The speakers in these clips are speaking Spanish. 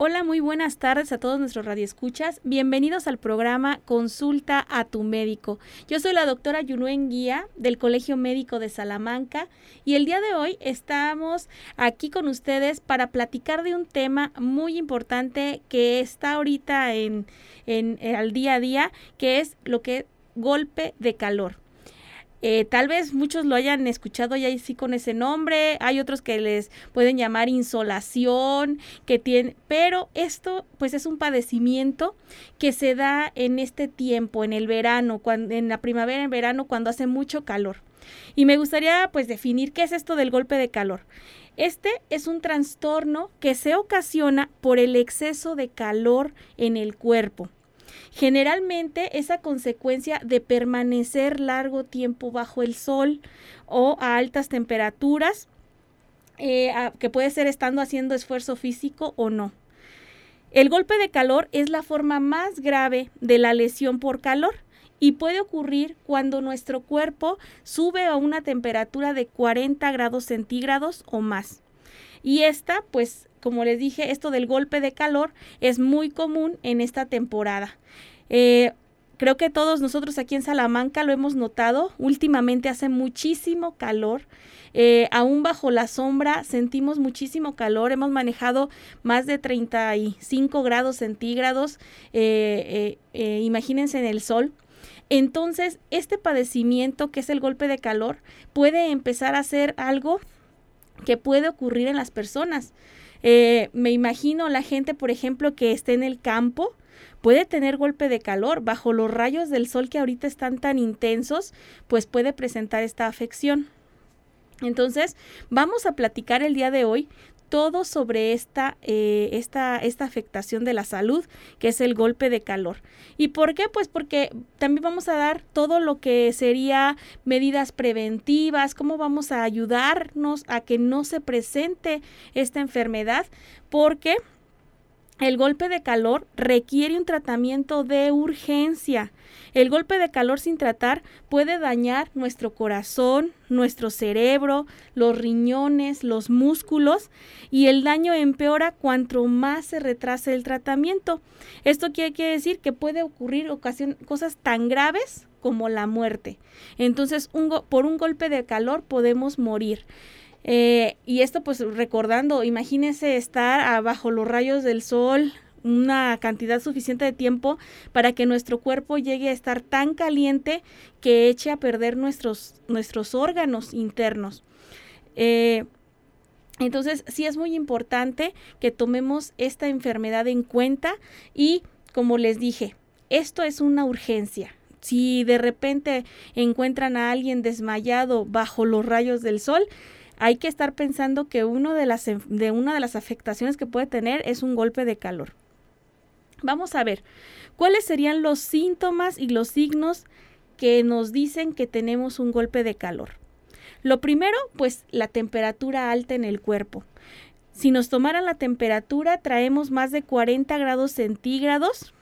Hola, muy buenas tardes a todos nuestros radioescuchas. Bienvenidos al programa Consulta a tu médico. Yo soy la doctora Yunuen Guía del Colegio Médico de Salamanca y el día de hoy estamos aquí con ustedes para platicar de un tema muy importante que está ahorita en, en, en al día a día, que es lo que golpe de calor. Eh, tal vez muchos lo hayan escuchado ya sí con ese nombre, hay otros que les pueden llamar insolación, que tiene, pero esto pues es un padecimiento que se da en este tiempo, en el verano, cuando, en la primavera, en verano, cuando hace mucho calor. Y me gustaría pues definir qué es esto del golpe de calor. Este es un trastorno que se ocasiona por el exceso de calor en el cuerpo. Generalmente es a consecuencia de permanecer largo tiempo bajo el sol o a altas temperaturas, eh, que puede ser estando haciendo esfuerzo físico o no. El golpe de calor es la forma más grave de la lesión por calor y puede ocurrir cuando nuestro cuerpo sube a una temperatura de 40 grados centígrados o más. Y esta, pues, como les dije, esto del golpe de calor es muy común en esta temporada. Eh, creo que todos nosotros aquí en Salamanca lo hemos notado. Últimamente hace muchísimo calor. Eh, aún bajo la sombra sentimos muchísimo calor. Hemos manejado más de 35 grados centígrados. Eh, imagínense en el sol. Entonces, este padecimiento que es el golpe de calor puede empezar a ser algo que puede ocurrir en las personas. Eh, me imagino la gente, por ejemplo, que esté en el campo, puede tener golpe de calor bajo los rayos del sol que ahorita están tan intensos, pues puede presentar esta afección. Entonces, vamos a platicar el día de hoy todo sobre esta, eh, esta, esta afectación de la salud, que es el golpe de calor. ¿Y por qué? Pues porque también vamos a dar todo lo que sería medidas preventivas, cómo vamos a ayudarnos a que no se presente esta enfermedad, porque el golpe de calor requiere un tratamiento de urgencia. El golpe de calor sin tratar puede dañar nuestro corazón, nuestro cerebro, los riñones, los músculos y el daño empeora cuanto más se retrase el tratamiento. Esto quiere, decir que puede ocurrir cosas tan graves como la muerte. Entonces, por un golpe de calor podemos morir. Eh, y esto pues recordando, imagínese estar bajo los rayos del sol una cantidad suficiente de tiempo para que nuestro cuerpo llegue a estar tan caliente que eche a perder nuestros, nuestros órganos internos. Eh, entonces, sí es muy importante que tomemos esta enfermedad en cuenta y, como les dije, esto es una urgencia. Si de repente encuentran a alguien desmayado bajo los rayos del sol, hay que estar pensando que uno de, las, de una de las afectaciones que puede tener es un golpe de calor. Vamos a ver, ¿cuáles serían los síntomas y los signos que nos dicen que tenemos un golpe de calor? Lo primero, pues la temperatura alta en el cuerpo. Si nos tomaran la temperatura, traemos más de 40 grados centígrados,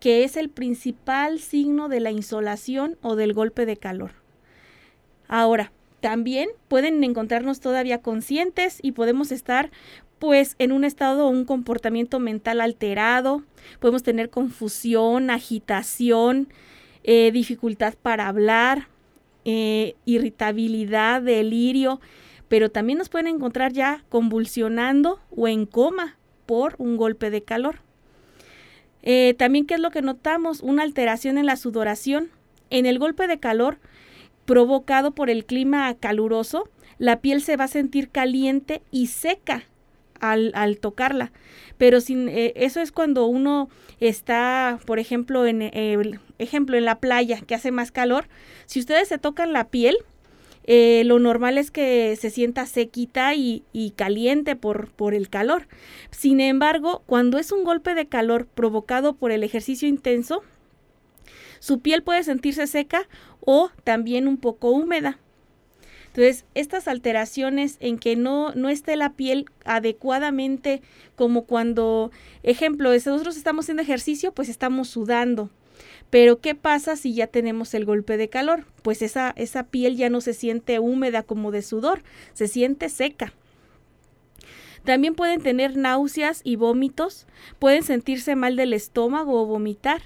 que es el principal signo de la insolación o del golpe de calor. Ahora, también pueden encontrarnos todavía conscientes y podemos estar pues en un estado o un comportamiento mental alterado, podemos tener confusión, agitación, eh, dificultad para hablar, eh, irritabilidad, delirio, pero también nos pueden encontrar ya convulsionando o en coma por un golpe de calor. Eh, también, ¿qué es lo que notamos? Una alteración en la sudoración. En el golpe de calor provocado por el clima caluroso, la piel se va a sentir caliente y seca al, tocarla. Pero sin, eh, eso es cuando uno está, por ejemplo, en eh, ejemplo, en la playa, que hace más calor. Si ustedes se tocan la piel, eh, lo normal es que se sienta sequita y, y caliente por, por, el calor. Sin embargo, cuando es un golpe de calor provocado por el ejercicio intenso, su piel puede sentirse seca o también un poco húmeda. Entonces, estas alteraciones en que no, no esté la piel adecuadamente, como cuando, ejemplo, nosotros estamos haciendo ejercicio, pues estamos sudando. Pero, ¿qué pasa si ya tenemos el golpe de calor? Pues esa, esa piel ya no se siente húmeda como de sudor, se siente seca. También pueden tener náuseas y vómitos, pueden sentirse mal del estómago o vomitar.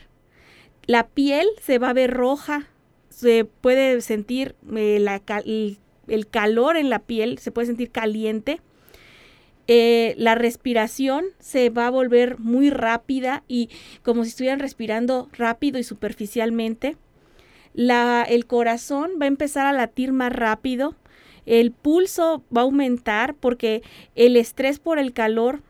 La piel se va a ver roja, se puede sentir eh, el, calor en la piel, se puede sentir caliente. Eh, la respiración se va a volver muy rápida y como si estuvieran respirando rápido y superficialmente. La, el corazón va a empezar a latir más rápido. El pulso va a aumentar porque el estrés por el calor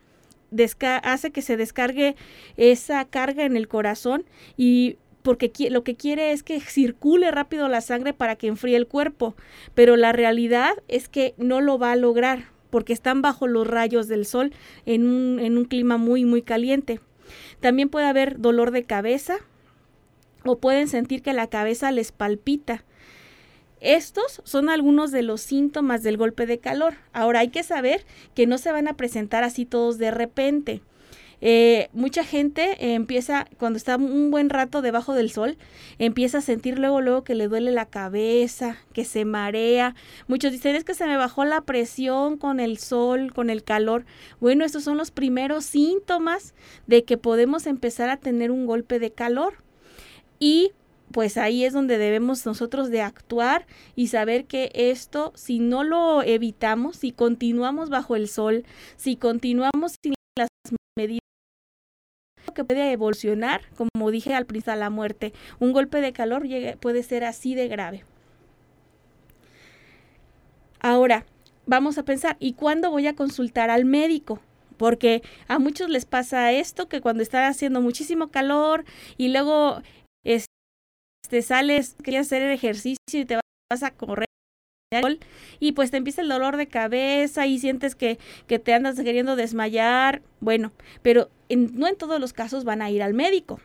hace que se descargue esa carga en el corazón y porque lo que quiere es que circule rápido la sangre para que enfríe el cuerpo, pero la realidad es que no lo va a lograr porque están bajo los rayos del sol en un, clima muy, muy caliente. También puede haber dolor de cabeza o pueden sentir que la cabeza les palpita. Estos son algunos de los síntomas del golpe de calor. Ahora hay que saber que no se van a presentar así todos de repente. Eh, mucha gente empieza, cuando está un buen rato debajo del sol, empieza a sentir luego, luego que le duele la cabeza, que se marea. Muchos dicen es que se me bajó la presión con el sol, con el calor. Bueno, estos son los primeros síntomas de que podemos empezar a tener un golpe de calor. Y pues ahí es donde debemos nosotros de actuar y saber que esto, si no lo evitamos, si continuamos bajo el sol, si continuamos sin las medidas que puede evolucionar, como dije al principio, a la muerte. Un golpe de calor puede ser así de grave. Ahora, vamos a pensar, ¿y cuándo voy a consultar al médico? Porque a muchos les pasa esto, que cuando está haciendo muchísimo calor y luego este, sales, quieres hacer el ejercicio y te vas a correr y pues te empieza el dolor de cabeza y sientes que, que te andas queriendo desmayar. Bueno, pero no en todos los casos van a ir al médico.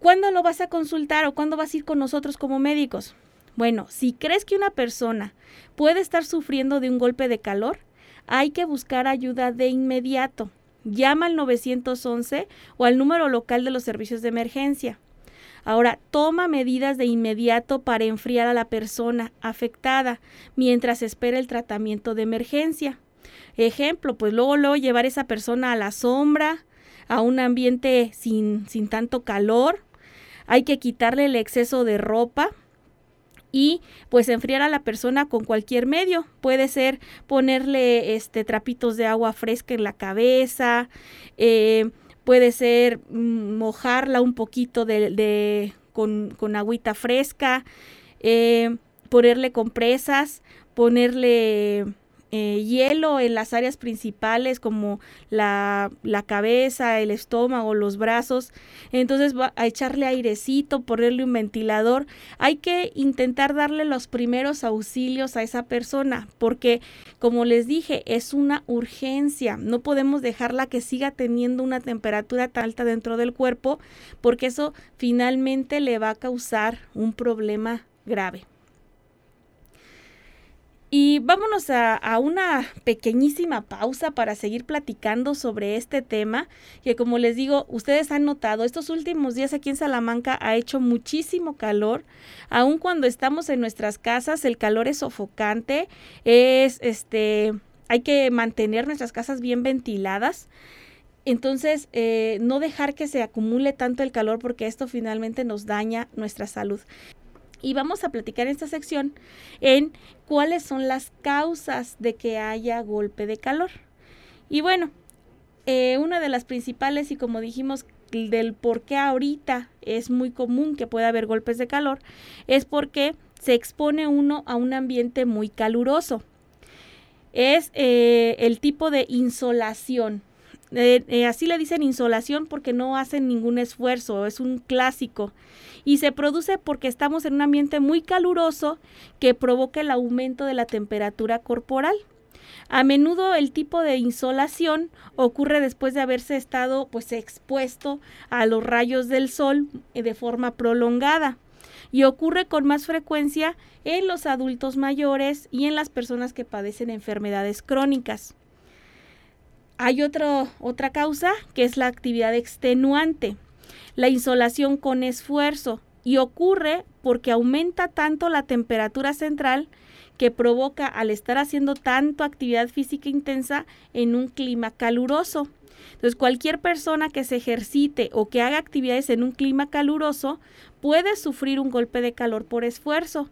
¿Cuándo lo vas a consultar o cuándo vas a ir con nosotros como médicos? Bueno, si crees que una persona puede estar sufriendo de un golpe de calor, hay que buscar ayuda de inmediato. Llama al 911 o al número local de los servicios de emergencia. Ahora, toma medidas de inmediato para enfriar a la persona afectada mientras espera el tratamiento de emergencia. Ejemplo, pues luego, luego llevar a esa persona a la sombra, a un ambiente sin, sin tanto calor. Hay que quitarle el exceso de ropa y pues enfriar a la persona con cualquier medio. Puede ser ponerle este trapitos de agua fresca en la cabeza, eh, puede ser mm, mojarla un poquito de, con, con, agüita fresca, eh, ponerle compresas, ponerle eh, hielo en las áreas principales como la, la, cabeza, el estómago, los brazos. Entonces va a echarle airecito, ponerle un ventilador. Hay que intentar darle los primeros auxilios a esa persona porque, como les dije, es una urgencia. No podemos dejarla que siga teniendo una temperatura tan alta dentro del cuerpo porque eso finalmente le va a causar un problema grave. Y vámonos a, una pequeñísima pausa para seguir platicando sobre este tema, que como les digo, ustedes han notado, estos últimos días aquí en Salamanca ha hecho muchísimo calor, aun cuando estamos en nuestras casas, el calor es sofocante, es este, hay que mantener nuestras casas bien ventiladas. Entonces, eh, no dejar que se acumule tanto el calor porque esto finalmente nos daña nuestra salud y vamos a platicar en esta sección en cuáles son las causas de que haya golpe de calor. Y bueno, eh, una de las principales y como dijimos del por qué ahorita es muy común que pueda haber golpes de calor es porque se expone uno a un ambiente muy caluroso. Es eh, el tipo de insolación. Eh, así le dicen insolación porque no hacen ningún esfuerzo, es un clásico y se produce porque estamos en un ambiente muy caluroso que provoca el aumento de la temperatura corporal. A menudo el tipo de insolación ocurre después de haberse estado pues expuesto a los rayos del sol de forma prolongada y ocurre con más frecuencia en los adultos mayores y en las personas que padecen enfermedades crónicas. Hay otra causa que es la actividad extenuante la insolación con esfuerzo y ocurre porque aumenta tanto la temperatura central que provoca al estar haciendo tanto actividad física intensa en un clima caluroso. Entonces, cualquier persona que se ejercite o que haga actividades en un clima caluroso puede sufrir un golpe de calor por esfuerzo,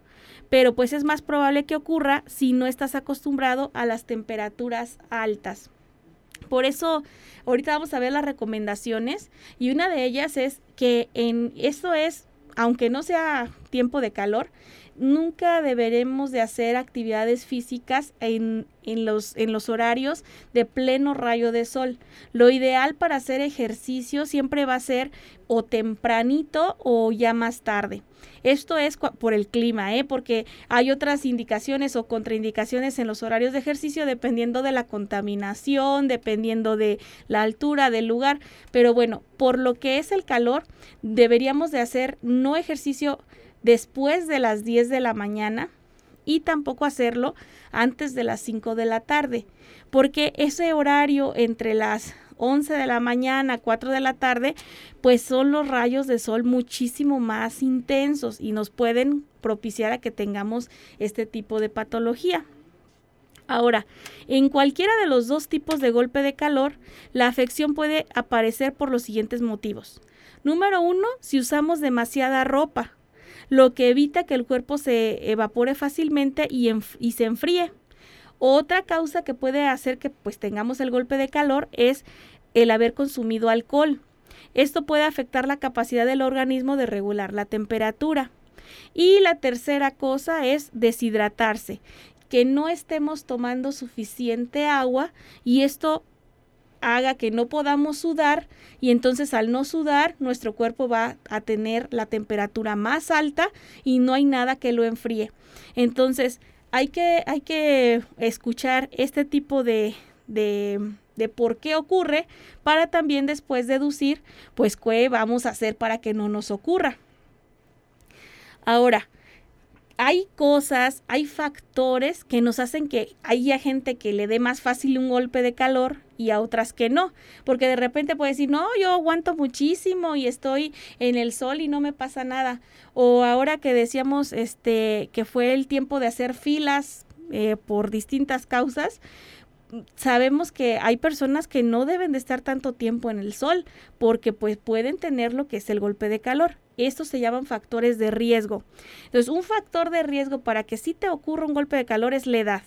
pero pues es más probable que ocurra si no estás acostumbrado a las temperaturas altas. Por eso, ahorita vamos a ver las recomendaciones y una de ellas es que en esto es, aunque no sea tiempo de calor, nunca deberemos de hacer actividades físicas en, en, los, en los horarios de pleno rayo de sol. Lo ideal para hacer ejercicio siempre va a ser o tempranito o ya más tarde. Esto es por el clima, ¿eh? porque hay otras indicaciones o contraindicaciones en los horarios de ejercicio dependiendo de la contaminación, dependiendo de la altura del lugar. Pero bueno, por lo que es el calor, deberíamos de hacer no ejercicio después de las 10 de la mañana y tampoco hacerlo antes de las 5 de la tarde, porque ese horario entre las 11 de la mañana, 4 de la tarde, pues son los rayos de sol muchísimo más intensos y nos pueden propiciar a que tengamos este tipo de patología. Ahora, en cualquiera de los dos tipos de golpe de calor, la afección puede aparecer por los siguientes motivos. Número uno, si usamos demasiada ropa, lo que evita que el cuerpo se evapore fácilmente y, se enfríe. Otra causa que puede hacer que pues tengamos el golpe de calor es el haber consumido alcohol. Esto puede afectar la capacidad del organismo de regular la temperatura. Y la tercera cosa es deshidratarse, que no estemos tomando suficiente agua y esto haga que no podamos sudar y entonces al no sudar nuestro cuerpo va a tener la temperatura más alta y no hay nada que lo enfríe. Entonces hay que, hay que escuchar este tipo de, de, de por qué ocurre para también después deducir pues qué vamos a hacer para que no nos ocurra. Ahora, hay cosas, hay factores que nos hacen que haya gente que le dé más fácil un golpe de calor y a otras que no, porque de repente puede decir, no, yo aguanto muchísimo y estoy en el sol y no me pasa nada. O ahora que decíamos este que fue el tiempo de hacer filas eh, por distintas causas, sabemos que hay personas que no deben de estar tanto tiempo en el sol porque pues pueden tener lo que es el golpe de calor. Estos se llaman factores de riesgo. Entonces, un factor de riesgo para que sí te ocurra un golpe de calor es la edad.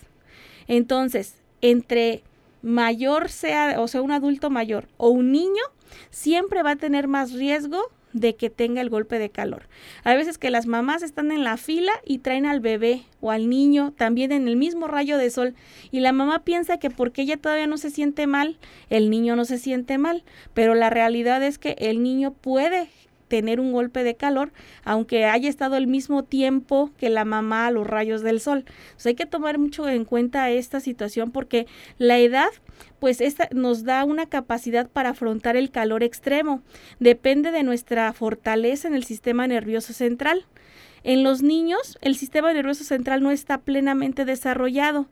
Entonces, entre mayor sea, o sea, un adulto mayor o un niño, siempre va a tener más riesgo de que tenga el golpe de calor. Hay veces que las mamás están en la fila y traen al bebé o al niño también en el mismo rayo de sol y la mamá piensa que porque ella todavía no se siente mal, el niño no se siente mal, pero la realidad es que el niño puede tener un golpe de calor, aunque haya estado el mismo tiempo que la mamá a los rayos del sol. hay que tomar mucho en cuenta esta situación porque la edad, pues esta nos da una capacidad para afrontar el calor extremo. Depende de nuestra fortaleza en el sistema nervioso central. En los niños, el sistema nervioso central no está plenamente desarrollado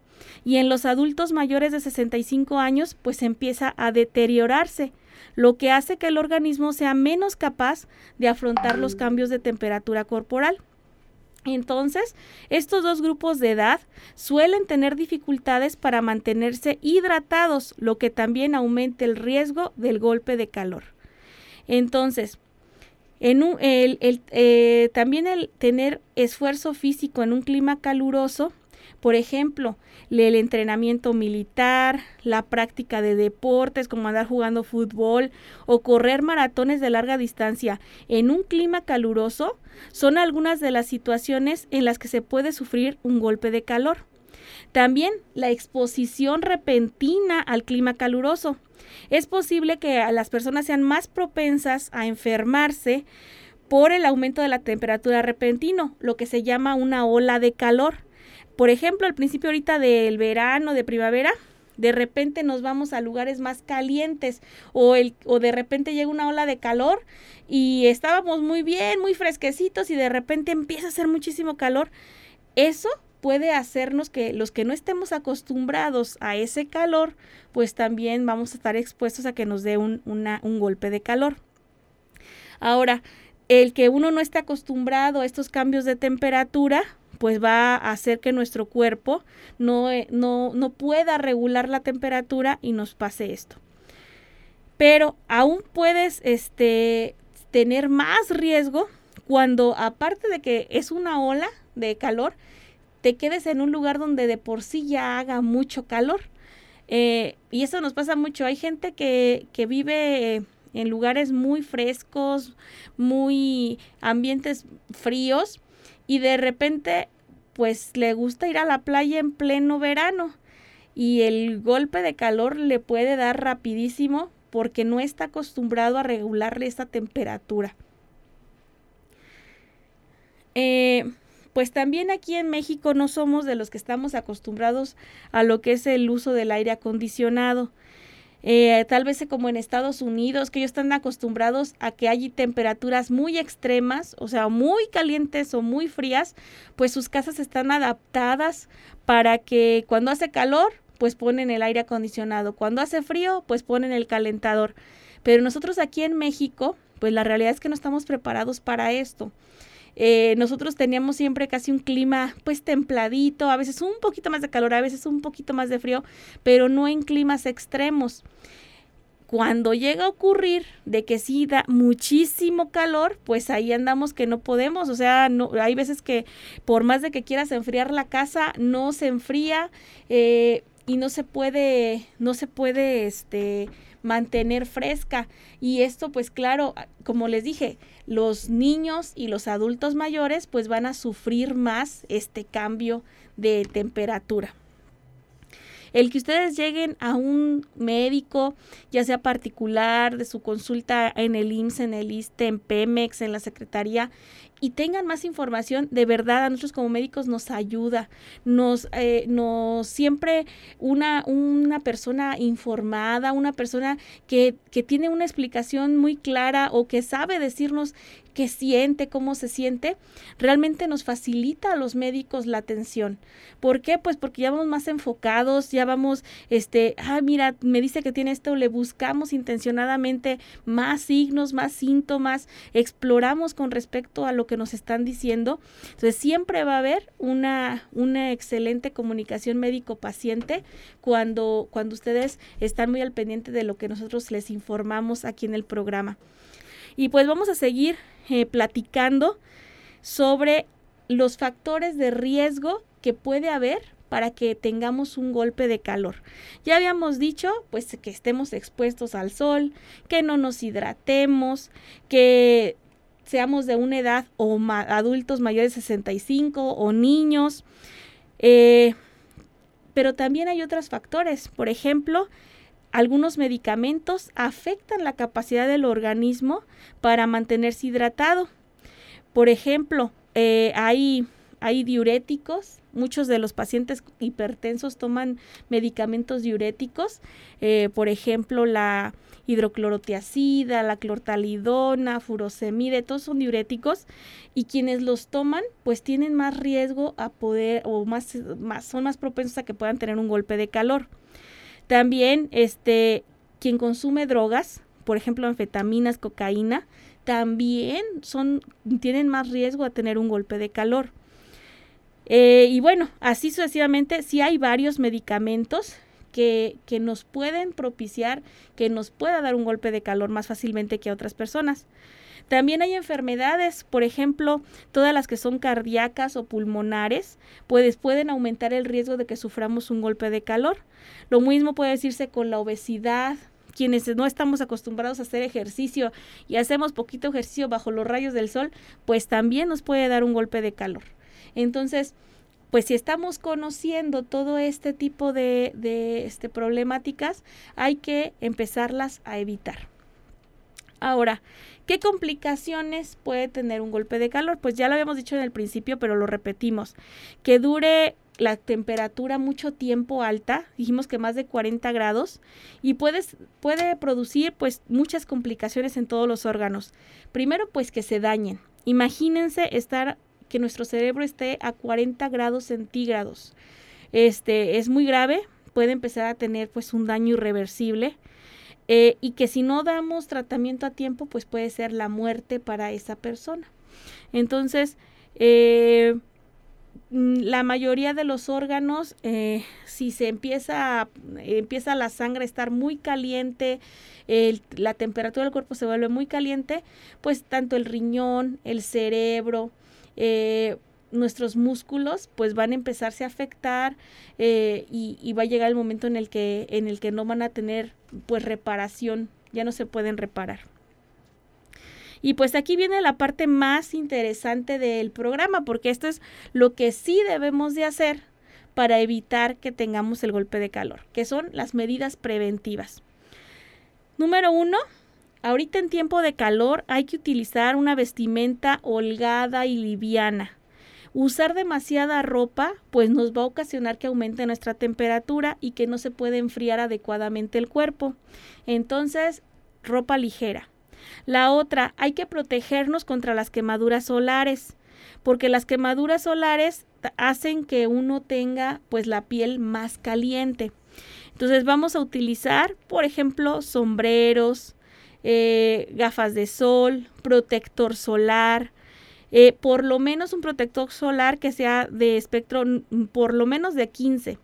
y en los adultos mayores de 65 años, pues empieza a deteriorarse lo que hace que el organismo sea menos capaz de afrontar los cambios de temperatura corporal. Entonces, estos dos grupos de edad suelen tener dificultades para mantenerse hidratados, lo que también aumenta el riesgo del golpe de calor. Entonces, en el, eh, también el tener esfuerzo físico en un clima caluroso por ejemplo, el entrenamiento militar, la práctica de deportes como andar jugando fútbol o correr maratones de larga distancia en un clima caluroso son algunas de las situaciones en las que se puede sufrir un golpe de calor. También la exposición repentina al clima caluroso. Es posible que las personas sean más propensas a enfermarse por el aumento de la temperatura repentino, lo que se llama una ola de calor. Por ejemplo, al principio ahorita del verano, de primavera, de repente nos vamos a lugares más calientes o, el, o de repente llega una ola de calor y estábamos muy bien, muy fresquecitos y de repente empieza a hacer muchísimo calor. Eso puede hacernos que los que no estemos acostumbrados a ese calor, pues también vamos a estar expuestos a que nos dé un, un golpe de calor. Ahora, el que uno no esté acostumbrado a estos cambios de temperatura, pues va a hacer que nuestro cuerpo no, eh, no, no pueda regular la temperatura y nos pase esto. Pero aún puedes este, tener más riesgo cuando aparte de que es una ola de calor, te quedes en un lugar donde de por sí ya haga mucho calor. Eh, y eso nos pasa mucho. Hay gente que, que vive en lugares muy frescos, muy ambientes fríos y de repente pues le gusta ir a la playa en pleno verano y el golpe de calor le puede dar rapidísimo porque no está acostumbrado a regularle esta temperatura. Eh, pues también aquí en México no somos de los que estamos acostumbrados a lo que es el uso del aire acondicionado. Eh, tal vez como en Estados Unidos, que ellos están acostumbrados a que hay temperaturas muy extremas, o sea, muy calientes o muy frías, pues sus casas están adaptadas para que cuando hace calor, pues ponen el aire acondicionado, cuando hace frío, pues ponen el calentador. Pero nosotros aquí en México, pues la realidad es que no estamos preparados para esto. Eh, nosotros teníamos siempre casi un clima pues templadito, a veces un poquito más de calor, a veces un poquito más de frío, pero no en climas extremos. Cuando llega a ocurrir de que sí da muchísimo calor, pues ahí andamos que no podemos, o sea, hay veces que por más de que quieras enfriar la casa, no se enfría eh, y no se puede, no se puede, este, mantener fresca. Y esto, pues claro, como les dije, los niños y los adultos mayores pues van a sufrir más este cambio de temperatura. El que ustedes lleguen a un médico, ya sea particular, de su consulta en el IMSS, en el ISTE, en Pemex, en la Secretaría, y tengan más información, de verdad a nosotros como médicos nos ayuda, nos, eh, nos siempre una, una persona informada, una persona que, que tiene una explicación muy clara o que sabe decirnos qué siente, cómo se siente, realmente nos facilita a los médicos la atención. ¿Por qué? Pues porque ya vamos más enfocados, ya vamos, este, ah, mira, me dice que tiene esto, le buscamos intencionadamente más signos, más síntomas, exploramos con respecto a lo que nos están diciendo. Entonces siempre va a haber una, una excelente comunicación médico-paciente cuando, cuando ustedes están muy al pendiente de lo que nosotros les informamos aquí en el programa. Y pues vamos a seguir eh, platicando sobre los factores de riesgo que puede haber para que tengamos un golpe de calor. Ya habíamos dicho, pues, que estemos expuestos al sol, que no nos hidratemos, que seamos de una edad o adultos mayores de 65 o niños. Eh, pero también hay otros factores. Por ejemplo, algunos medicamentos afectan la capacidad del organismo para mantenerse hidratado. Por ejemplo, eh, hay, diuréticos. Muchos de los pacientes hipertensos toman medicamentos diuréticos. Eh, por ejemplo, la hidroclorotiacida, la clortalidona, furosemide, todos son diuréticos y quienes los toman pues tienen más riesgo a poder o más son más propensos a que puedan tener un golpe de calor. También, este, quien consume drogas, por ejemplo, anfetaminas, cocaína, también son, tienen más riesgo a tener un golpe de calor. Eh, y bueno, así sucesivamente, sí hay varios medicamentos que, que, nos pueden propiciar que nos pueda dar un golpe de calor más fácilmente que a otras personas. También hay enfermedades, por ejemplo, todas las que son cardíacas o pulmonares, pues pueden aumentar el riesgo de que suframos un golpe de calor. Lo mismo puede decirse con la obesidad, quienes no estamos acostumbrados a hacer ejercicio y hacemos poquito ejercicio bajo los rayos del sol, pues también nos puede dar un golpe de calor. Entonces, pues si estamos conociendo todo este tipo de, de este, problemáticas, hay que empezarlas a evitar. Ahora, ¿qué complicaciones puede tener un golpe de calor? Pues ya lo habíamos dicho en el principio, pero lo repetimos. Que dure la temperatura mucho tiempo alta, dijimos que más de 40 grados, y puedes, puede producir pues muchas complicaciones en todos los órganos. Primero pues que se dañen. Imagínense estar, que nuestro cerebro esté a 40 grados centígrados. Este es muy grave, puede empezar a tener pues un daño irreversible. Eh, y que si no damos tratamiento a tiempo, pues puede ser la muerte para esa persona. Entonces, eh, mm, la mayoría de los órganos, eh, si se empieza, empieza la sangre a estar muy caliente, la temperatura del cuerpo se vuelve muy caliente, pues tanto el riñón, el cerebro, eh, nuestros músculos pues van a empezarse a afectar eh, y, y, va a llegar el momento en el que en el que no van a tener pues reparación ya no se pueden reparar y pues aquí viene la parte más interesante del programa, porque esto es lo que sí debemos de hacer para evitar que tengamos el golpe de calor, que son las medidas preventivas. Número uno, ahorita en tiempo de calor hay que utilizar una vestimenta holgada y liviana. Usar demasiada ropa pues nos va a ocasionar que aumente nuestra temperatura y que no se puede enfriar adecuadamente el cuerpo. Entonces, ropa ligera. La otra, hay que protegernos contra las quemaduras solares, porque las quemaduras solares hacen que uno tenga pues la piel más caliente. Entonces vamos a utilizar, por ejemplo, sombreros, eh, gafas de sol, protector solar, eh, por lo menos un protector solar que sea de espectro por lo menos de 15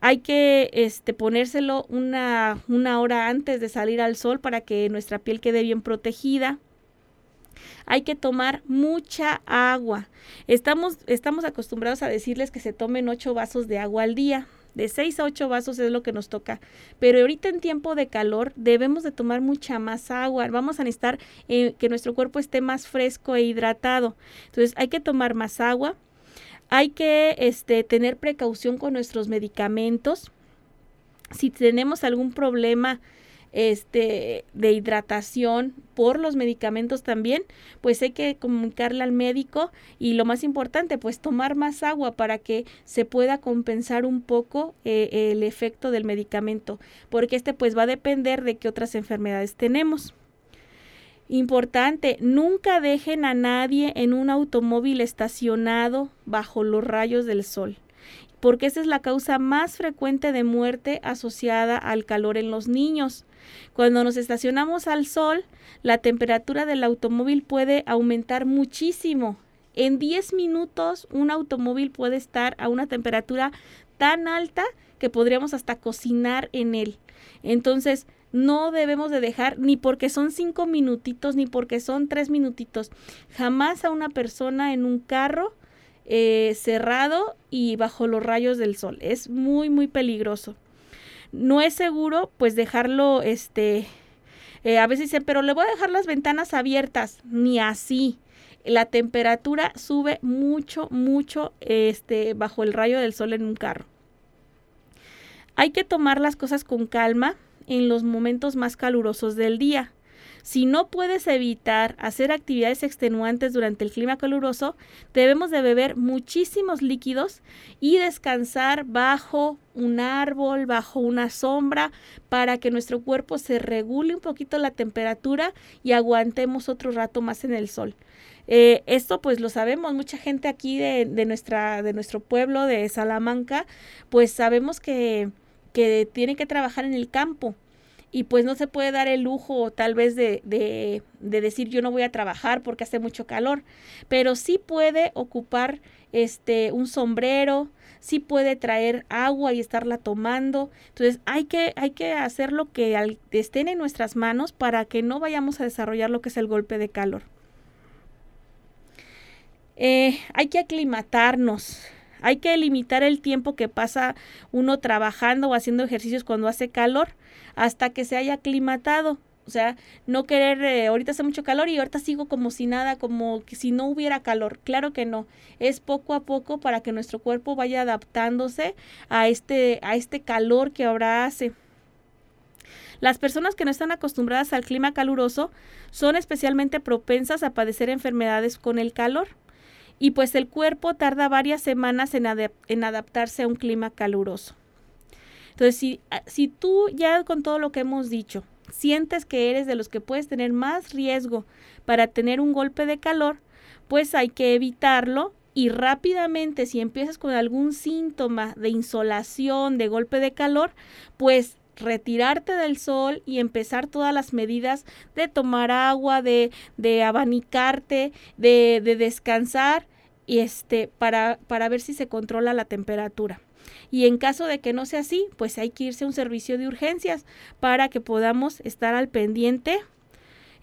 hay que este, ponérselo una, una hora antes de salir al sol para que nuestra piel quede bien protegida. Hay que tomar mucha agua. Estamos, estamos acostumbrados a decirles que se tomen ocho vasos de agua al día. De 6 a 8 vasos es lo que nos toca. Pero ahorita en tiempo de calor debemos de tomar mucha más agua. Vamos a necesitar eh, que nuestro cuerpo esté más fresco e hidratado. Entonces hay que tomar más agua. Hay que este, tener precaución con nuestros medicamentos. Si tenemos algún problema este, de hidratación por los medicamentos también, pues hay que comunicarle al médico y lo más importante, pues tomar más agua para que se pueda compensar un poco eh, el efecto del medicamento, porque este pues va a depender de qué otras enfermedades tenemos. Importante, nunca dejen a nadie en un automóvil estacionado bajo los rayos del sol, porque esa es la causa más frecuente de muerte asociada al calor en los niños. Cuando nos estacionamos al sol, la temperatura del automóvil puede aumentar muchísimo. En 10 minutos un automóvil puede estar a una temperatura tan alta que podríamos hasta cocinar en él. Entonces, no debemos de dejar ni porque son cinco minutitos ni porque son tres minutitos. Jamás a una persona en un carro eh, cerrado y bajo los rayos del sol. Es muy, muy peligroso. No es seguro pues dejarlo, este, eh, a veces dicen, pero le voy a dejar las ventanas abiertas. Ni así. La temperatura sube mucho, mucho este, bajo el rayo del sol en un carro. Hay que tomar las cosas con calma en los momentos más calurosos del día. Si no puedes evitar hacer actividades extenuantes durante el clima caluroso, debemos de beber muchísimos líquidos y descansar bajo un árbol, bajo una sombra, para que nuestro cuerpo se regule un poquito la temperatura y aguantemos otro rato más en el sol. Eh, esto pues lo sabemos, mucha gente aquí de, de, nuestra, de nuestro pueblo, de Salamanca, pues sabemos que que tiene que trabajar en el campo y pues no se puede dar el lujo tal vez de, de, de, decir yo no voy a trabajar porque hace mucho calor, pero sí puede ocupar este un sombrero, sí puede traer agua y estarla tomando. Entonces hay que, hay que hacer lo que estén en nuestras manos para que no vayamos a desarrollar lo que es el golpe de calor. Eh, hay que aclimatarnos. Hay que limitar el tiempo que pasa uno trabajando o haciendo ejercicios cuando hace calor hasta que se haya aclimatado. O sea, no querer, eh, ahorita hace mucho calor y ahorita sigo como si nada, como que si no hubiera calor. Claro que no. Es poco a poco para que nuestro cuerpo vaya adaptándose a este, a este calor que ahora hace. Las personas que no están acostumbradas al clima caluroso son especialmente propensas a padecer enfermedades con el calor y pues el cuerpo tarda varias semanas en, en adaptarse a un clima caluroso. Entonces, si, ah, si tú ya con todo lo que hemos dicho, sientes que eres de los que puedes tener más riesgo para tener un golpe de calor, pues hay que evitarlo y rápidamente si empiezas con algún síntoma de insolación, de golpe de calor, pues retirarte del sol y empezar todas las medidas de tomar agua, de, de abanicarte, de, de descansar y este, para, para ver si se controla la temperatura. Y en caso de que no sea así, pues hay que irse a un servicio de urgencias para que podamos estar al pendiente,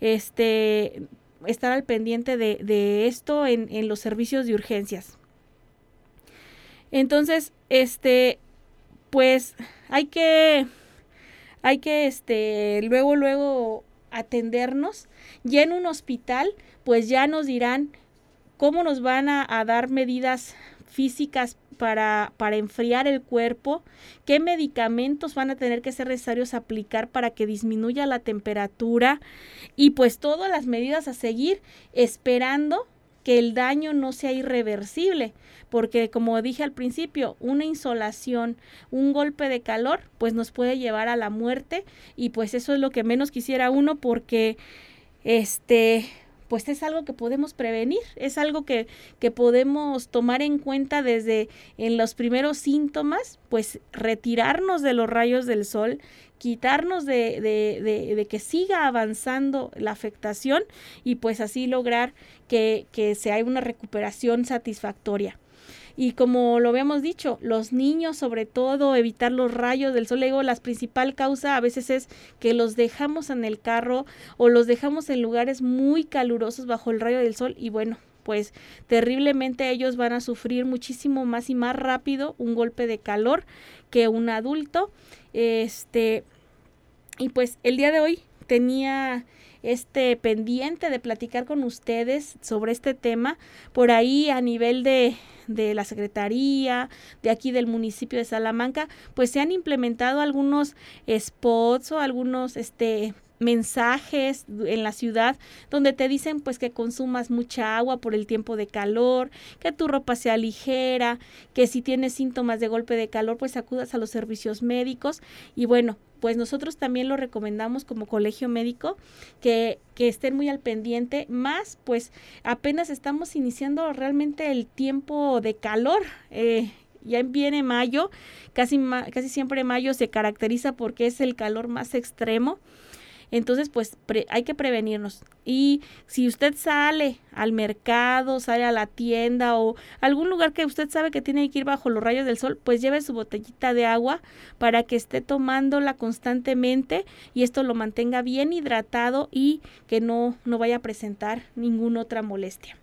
este, estar al pendiente de, de esto en, en, los servicios de urgencias. Entonces, este, pues hay que, hay que, este, luego, luego atendernos. Ya en un hospital, pues ya nos dirán cómo nos van a, a dar medidas físicas para, para, enfriar el cuerpo, qué medicamentos van a tener que ser necesarios aplicar para que disminuya la temperatura y pues todas las medidas a seguir esperando que el daño no sea irreversible, porque como dije al principio, una insolación, un golpe de calor, pues nos puede llevar a la muerte y pues eso es lo que menos quisiera uno porque este pues es algo que podemos prevenir, es algo que, que, podemos tomar en cuenta desde en los primeros síntomas, pues retirarnos de los rayos del sol, quitarnos de, de, de, de que siga avanzando la afectación y pues así lograr que, que se haya una recuperación satisfactoria. Y como lo habíamos dicho, los niños sobre todo, evitar los rayos del sol. Luego, la principal causa a veces es que los dejamos en el carro o los dejamos en lugares muy calurosos bajo el rayo del sol y bueno, pues terriblemente ellos van a sufrir muchísimo más y más rápido un golpe de calor que un adulto. Este, y pues el día de hoy tenía este pendiente de platicar con ustedes sobre este tema por ahí a nivel de de la Secretaría, de aquí del municipio de Salamanca, pues se han implementado algunos spots o algunos este mensajes en la ciudad donde te dicen pues que consumas mucha agua por el tiempo de calor, que tu ropa sea ligera, que si tienes síntomas de golpe de calor pues acudas a los servicios médicos y bueno, pues nosotros también lo recomendamos como colegio médico que, que estén muy al pendiente, más pues apenas estamos iniciando realmente el tiempo de calor. Eh, ya viene mayo, casi, casi siempre mayo se caracteriza porque es el calor más extremo. Entonces, pues hay que prevenirnos. Y si usted sale al mercado, sale a la tienda o algún lugar que usted sabe que tiene que ir bajo los rayos del sol, pues lleve su botellita de agua para que esté tomándola constantemente y esto lo mantenga bien hidratado y que no, no vaya a presentar ninguna otra molestia.